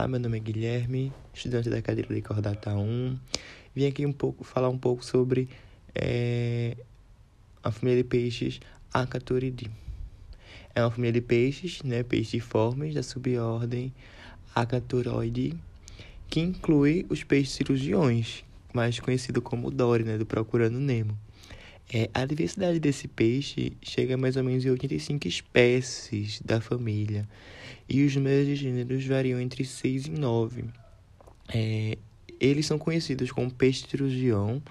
Olá, meu nome é Guilherme, estudante da cadeira de Cordata 1. Vim aqui um pouco falar um pouco sobre é, a família de peixes Acaturidae. É uma família de peixes, né, peixiformes da subordem Acaturoideae, que inclui os peixes cirurgiões, mais conhecido como Dory, né, do Procurando Nemo. É, a diversidade desse peixe chega a mais ou menos em 85 espécies da família e os números de gêneros variam entre 6 e 9. É, eles são conhecidos como peixe cirurgião,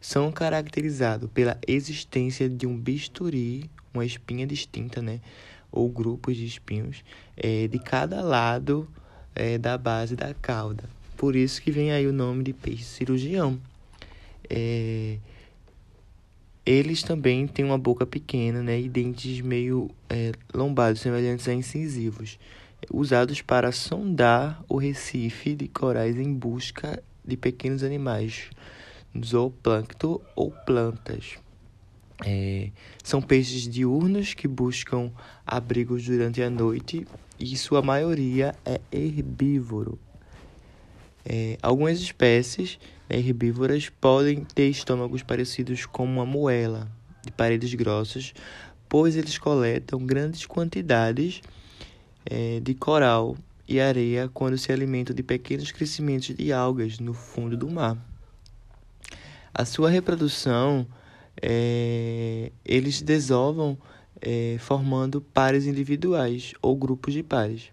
são caracterizados pela existência de um bisturi, uma espinha distinta, né, ou grupos de espinhos, é, de cada lado é, da base da cauda. Por isso que vem aí o nome de peixe cirurgião. É, eles também têm uma boca pequena né, e dentes meio é, lombados, semelhantes a incisivos, usados para sondar o recife de corais em busca de pequenos animais, zooplâncton ou plantas. É, são peixes diurnos que buscam abrigos durante a noite e sua maioria é herbívoro. É, algumas espécies né, herbívoras podem ter estômagos parecidos com uma moela de paredes grossas, pois eles coletam grandes quantidades é, de coral e areia quando se alimentam de pequenos crescimentos de algas no fundo do mar. A sua reprodução, é, eles desovam é, formando pares individuais ou grupos de pares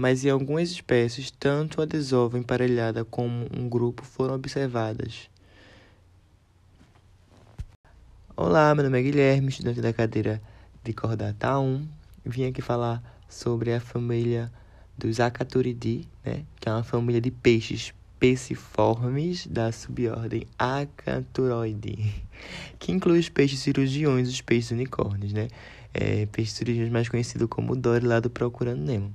mas em algumas espécies, tanto a desova emparelhada como um grupo foram observadas. Olá, meu nome é Guilherme, estudante da cadeira de Cordata 1. Vim aqui falar sobre a família dos Acaturidae, né? que é uma família de peixes peciformes da subordem Acaturoideae, que inclui os peixes cirurgiões e os peixes unicórnios, né? É, peixes cirurgiões mais conhecido como Dory lá do Procurando Nemo.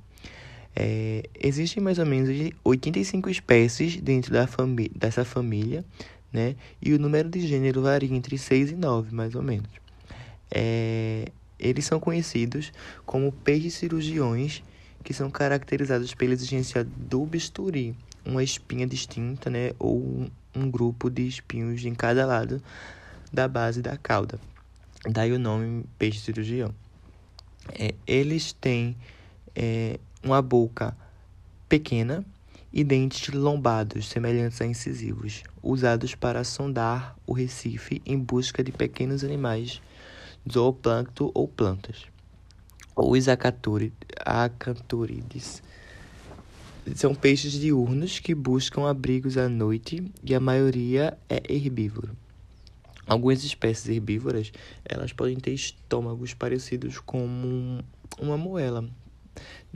É, existem mais ou menos 85 espécies dentro da fami dessa família, né? E o número de gênero varia entre 6 e 9, mais ou menos. É, eles são conhecidos como peixes cirurgiões, que são caracterizados pela existência do bisturi, uma espinha distinta, né? Ou um, um grupo de espinhos em cada lado da base da cauda. Daí o nome peixe cirurgião. É, eles têm é, uma boca pequena e dentes lombados, semelhantes a incisivos, usados para sondar o recife em busca de pequenos animais, zooplâncton ou plantas. Os acanturides são peixes diurnos que buscam abrigos à noite e a maioria é herbívoro. Algumas espécies herbívoras elas podem ter estômagos parecidos com uma moela,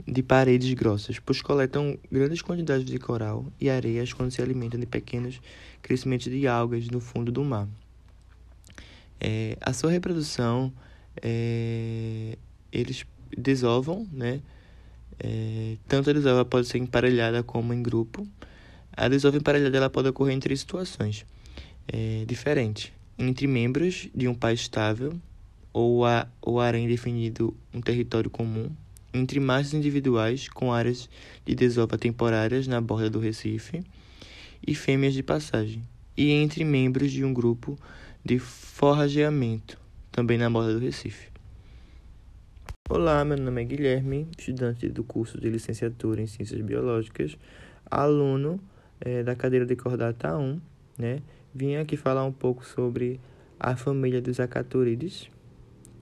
de paredes grossas, pois coletam grandes quantidades de coral e areias quando se alimentam de pequenos crescimentos de algas no fundo do mar. É, a sua reprodução, é, eles desovam, né? É, tanto a desova pode ser emparelhada como em grupo. A desova emparelhada ela pode ocorrer em três situações é, diferentes. Entre membros de um pai estável ou, a, ou harém definido um território comum, entre machos individuais com áreas de desova temporárias na borda do Recife e fêmeas de passagem, e entre membros de um grupo de forrageamento, também na borda do Recife. Olá, meu nome é Guilherme, estudante do curso de licenciatura em Ciências Biológicas, aluno é, da cadeira de Cordata 1, né? Vim aqui falar um pouco sobre a família dos acaturides,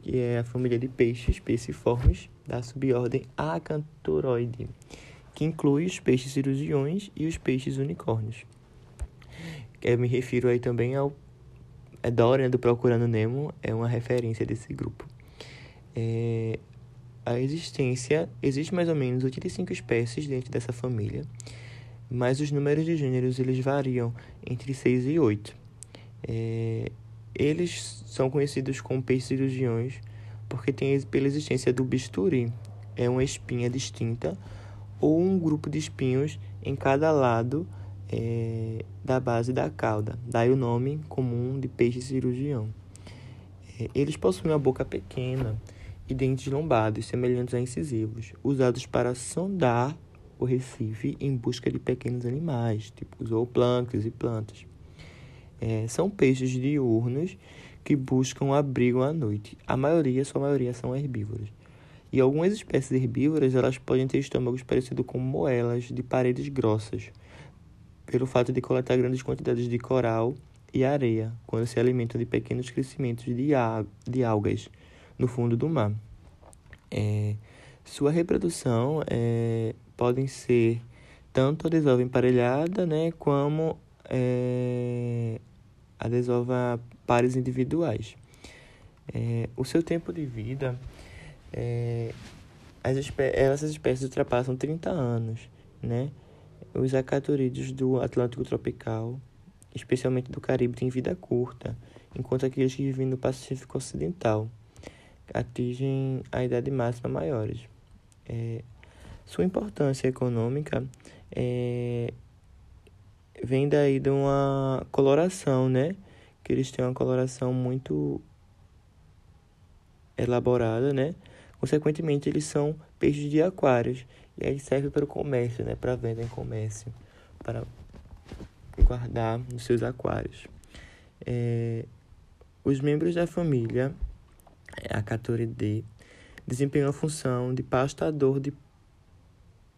que é a família de peixes peixiformes da subordem Acanthoroideae, que inclui os peixes cirurgiões e os peixes unicórnios. Eu me refiro aí também ao é Dory, né, do Procurando Nemo, é uma referência desse grupo. É, a existência, existe mais ou menos 85 espécies dentro dessa família, mas os números de gêneros eles variam entre 6 e 8. É, eles são conhecidos como peixes cirurgiões porque tem pela existência do bisturi, é uma espinha distinta ou um grupo de espinhos em cada lado é, da base da cauda. Daí o nome comum de peixe cirurgião. É, eles possuem uma boca pequena e dentes lombados, semelhantes a incisivos, usados para sondar o Recife em busca de pequenos animais, tipo zooplânctons e plantas. É, são peixes diurnos que buscam abrigo à noite. A maioria, sua maioria, são herbívoros. E algumas espécies herbívoras elas podem ter estômagos parecidos com moelas de paredes grossas, pelo fato de coletar grandes quantidades de coral e areia quando se alimentam de pequenos crescimentos de, de algas no fundo do mar. É, sua reprodução é, podem ser tanto a desova emparelhada, né, como é, a desova pares individuais. É, o seu tempo de vida, é, as espé essas espécies ultrapassam 30 anos, né? Os acatorídeos do Atlântico tropical, especialmente do Caribe, têm vida curta, enquanto aqueles que vivem no Pacífico Ocidental atingem a idade máxima maiores. É, sua importância econômica é, vem daí de uma coloração, né? Eles têm uma coloração muito elaborada, né? Consequentemente, eles são peixes de aquários e aí serve para o comércio, né? Para venda em comércio, para guardar nos seus aquários. É, os membros da família, a Catoridae, desempenham a função de pastador de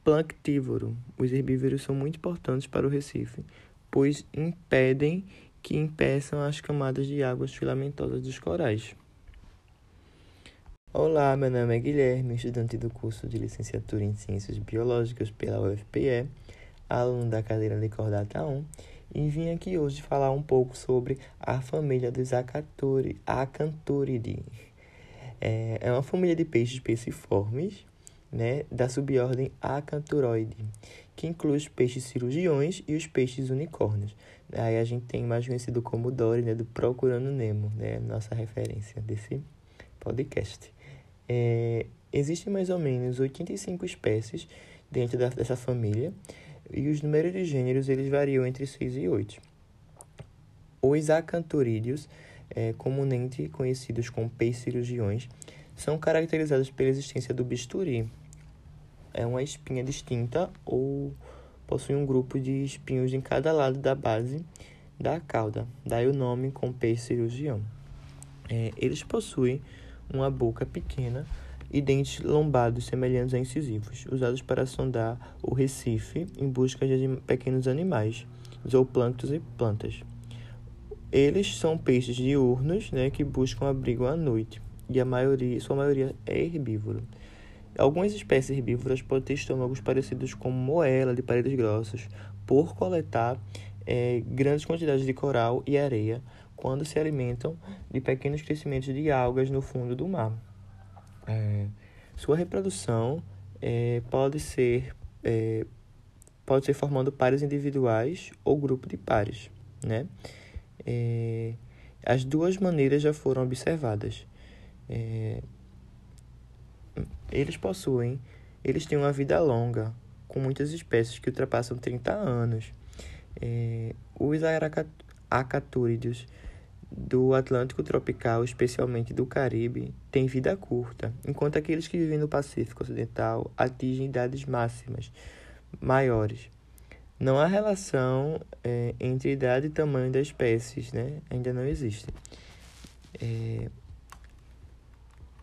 planctívoro. Os herbívoros são muito importantes para o Recife, pois impedem que impeçam as camadas de águas filamentosas dos corais. Olá, meu nome é Guilherme, estudante do curso de licenciatura em Ciências Biológicas pela UFPE, aluno da cadeira Licordata 1, e vim aqui hoje falar um pouco sobre a família dos Acanthuridae. É, é uma família de peixes peciformes, né, da subordem Acanthuroide, que inclui os peixes cirurgiões e os peixes unicórnios. Aí a gente tem mais conhecido como Dory, né, do Procurando Nemo, né, nossa referência desse podcast. É, existem mais ou menos 85 espécies dentro da, dessa família e os números de gêneros eles variam entre 6 e 8. Os acantorídeos é, comumente conhecidos como peixes cirurgiões, são caracterizados pela existência do bisturi. É uma espinha distinta ou possui um grupo de espinhos em cada lado da base da cauda, daí o nome com peixe cirurgião. É, eles possuem uma boca pequena e dentes lombados semelhantes a incisivos, usados para sondar o recife em busca de pequenos animais, zooplânctons e plantas. Eles são peixes diurnos, né, que buscam abrigo à noite, e a maioria, sua maioria é herbívoro. Algumas espécies herbívoras podem ter estômagos parecidos com moela de paredes grossas, por coletar é, grandes quantidades de coral e areia quando se alimentam de pequenos crescimentos de algas no fundo do mar. É, sua reprodução é, pode ser é, pode ser formando pares individuais ou grupo de pares, né? É, as duas maneiras já foram observadas. Eles possuem, eles têm uma vida longa, com muitas espécies que ultrapassam 30 anos. É, os acatúridos do Atlântico tropical, especialmente do Caribe, têm vida curta, enquanto aqueles que vivem no Pacífico Ocidental atingem idades máximas maiores. Não há relação é, entre idade e tamanho das espécies, né? Ainda não existe. É,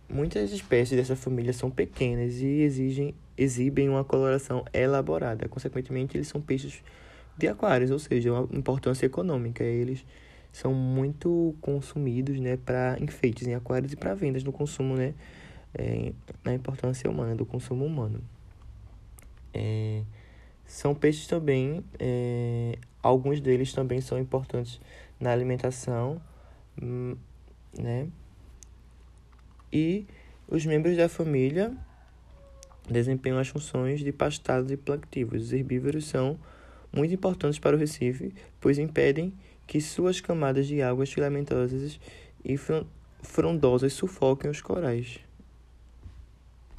muitas espécies dessa família são pequenas e exigem, exibem uma coloração elaborada. Consequentemente, eles são peixes de aquários, ou seja, uma importância econômica. Eles são muito consumidos, né, para enfeites em aquários e para vendas no consumo, né, é, na importância humana do consumo humano. É, são peixes também, é, alguns deles também são importantes na alimentação, hum, né? E os membros da família desempenham as funções de pastados e planctivos. Os herbívoros são muito importantes para o Recife, pois impedem que suas camadas de águas filamentosas e frondosas sufoquem os corais.